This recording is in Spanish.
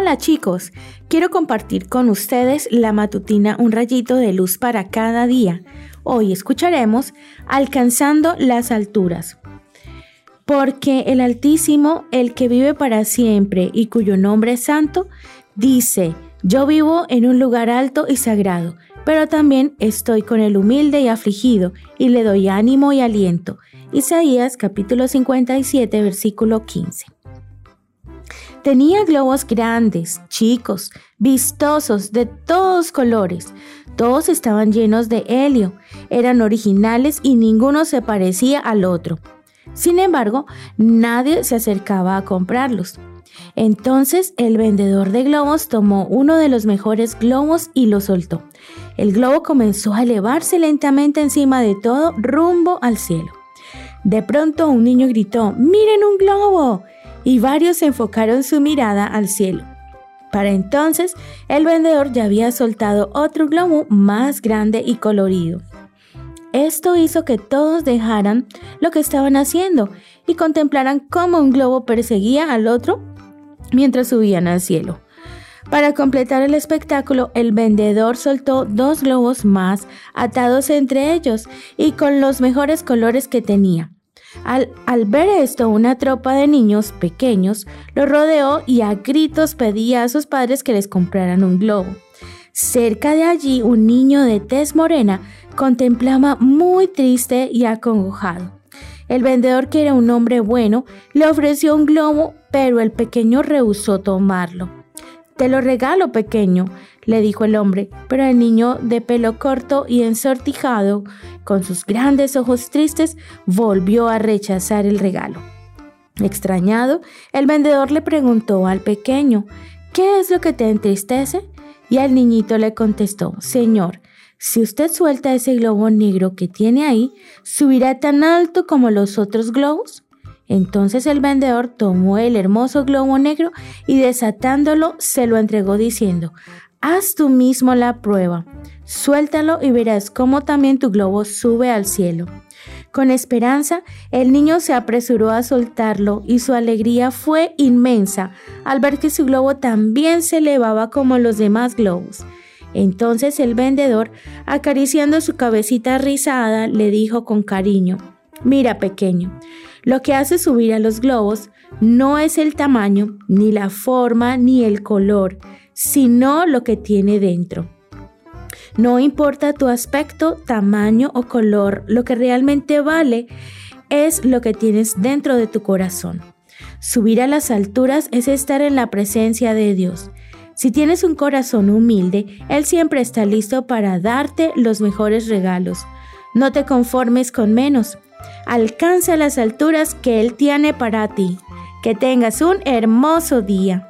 Hola chicos, quiero compartir con ustedes la matutina Un rayito de luz para cada día. Hoy escucharemos Alcanzando las alturas. Porque el Altísimo, el que vive para siempre y cuyo nombre es santo, dice, yo vivo en un lugar alto y sagrado, pero también estoy con el humilde y afligido, y le doy ánimo y aliento. Isaías capítulo 57 versículo 15. Tenía globos grandes, chicos, vistosos, de todos colores. Todos estaban llenos de helio, eran originales y ninguno se parecía al otro. Sin embargo, nadie se acercaba a comprarlos. Entonces el vendedor de globos tomó uno de los mejores globos y lo soltó. El globo comenzó a elevarse lentamente encima de todo rumbo al cielo. De pronto un niño gritó, ¡Miren un globo! Y varios enfocaron su mirada al cielo. Para entonces, el vendedor ya había soltado otro globo más grande y colorido. Esto hizo que todos dejaran lo que estaban haciendo y contemplaran cómo un globo perseguía al otro mientras subían al cielo. Para completar el espectáculo, el vendedor soltó dos globos más atados entre ellos y con los mejores colores que tenía. Al, ver esto, una tropa de niños pequeños lo rodeó y a gritos pedía a sus padres que les compraran un globo. Cerca de allí, un niño de tez morena contemplaba muy triste y acongojado. El vendedor, que era un hombre bueno, le ofreció un globo, pero el pequeño rehusó tomarlo. Te lo regalo, pequeño, le dijo el hombre, pero el niño de pelo corto y ensortijado, con sus grandes ojos tristes, volvió a rechazar el regalo. Extrañado, el vendedor le preguntó al pequeño, ¿qué es lo que te entristece? Y al niñito le contestó, Señor, si usted suelta ese globo negro que tiene ahí, ¿subirá tan alto como los otros globos? Entonces el vendedor tomó el hermoso globo negro y desatándolo se lo entregó diciendo, Haz tú mismo la prueba. Suéltalo y verás cómo también tu globo sube al cielo. Con esperanza, el niño se apresuró a soltarlo y su alegría fue inmensa al ver que su globo también se elevaba como los demás globos. Entonces el vendedor, acariciando su cabecita rizada, le dijo con cariño, Mira pequeño, lo que hace subir a los globos no es el tamaño, ni la forma, ni el color, sino lo que tiene dentro. No importa tu aspecto, tamaño o color, lo que realmente vale es lo que tienes dentro de tu corazón. Subir a las alturas es estar en la presencia de Dios. Si tienes un corazón humilde, Él siempre está listo para darte los mejores regalos. No te conformes con menos. Alcanza las alturas que Él tiene para ti. Que tengas un hermoso día.